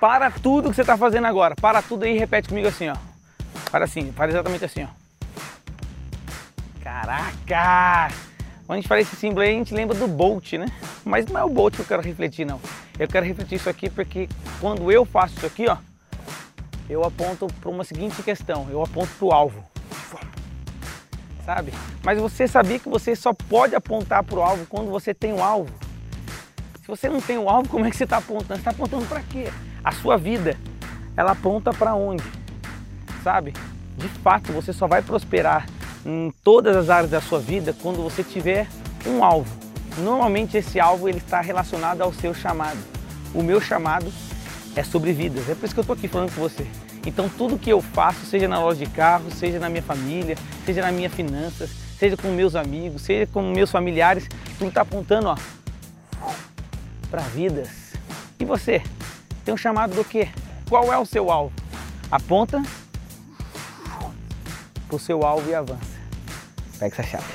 Para tudo que você está fazendo agora. Para tudo aí e repete comigo assim, ó. Para assim, faz exatamente assim, ó. Caraca! Quando a gente fala esse símbolo aí, a gente lembra do Bolt, né? Mas não é o Bolt que eu quero refletir, não. Eu quero refletir isso aqui porque quando eu faço isso aqui, ó, eu aponto para uma seguinte questão, eu aponto para o alvo. Sabe? Mas você sabia que você só pode apontar para o alvo quando você tem o um alvo? Se você não tem o um alvo, como é que você está apontando? Você está apontando para quê? A sua vida, ela aponta para onde? Sabe? De fato, você só vai prosperar em todas as áreas da sua vida quando você tiver um alvo. Normalmente esse alvo ele está relacionado ao seu chamado. O meu chamado é sobre vidas. É por isso que eu estou aqui falando com você. Então tudo que eu faço, seja na loja de carro, seja na minha família, seja na minha finanças, seja com meus amigos, seja com meus familiares, tudo está apontando ó, para vidas. E você? Tem um chamado do quê? Qual é o seu alvo? Aponta para o seu alvo e avança. Pega essa chave.